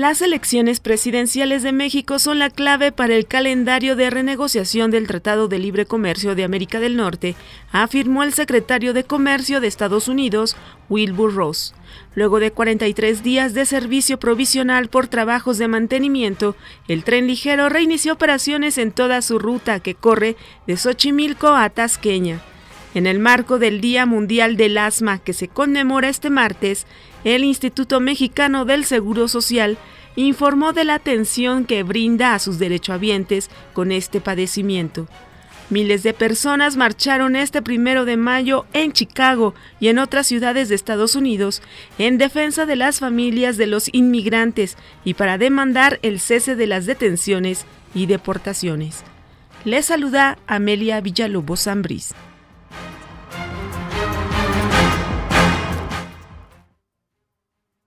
Las elecciones presidenciales de México son la clave para el calendario de renegociación del Tratado de Libre Comercio de América del Norte, afirmó el secretario de Comercio de Estados Unidos, Wilbur Ross. Luego de 43 días de servicio provisional por trabajos de mantenimiento, el tren ligero reinició operaciones en toda su ruta que corre de Xochimilco a Tasqueña. En el marco del Día Mundial del Asma que se conmemora este martes, el Instituto Mexicano del Seguro Social informó de la atención que brinda a sus derechohabientes con este padecimiento. Miles de personas marcharon este primero de mayo en Chicago y en otras ciudades de Estados Unidos en defensa de las familias de los inmigrantes y para demandar el cese de las detenciones y deportaciones. Les saluda Amelia Villalobos Zambriz.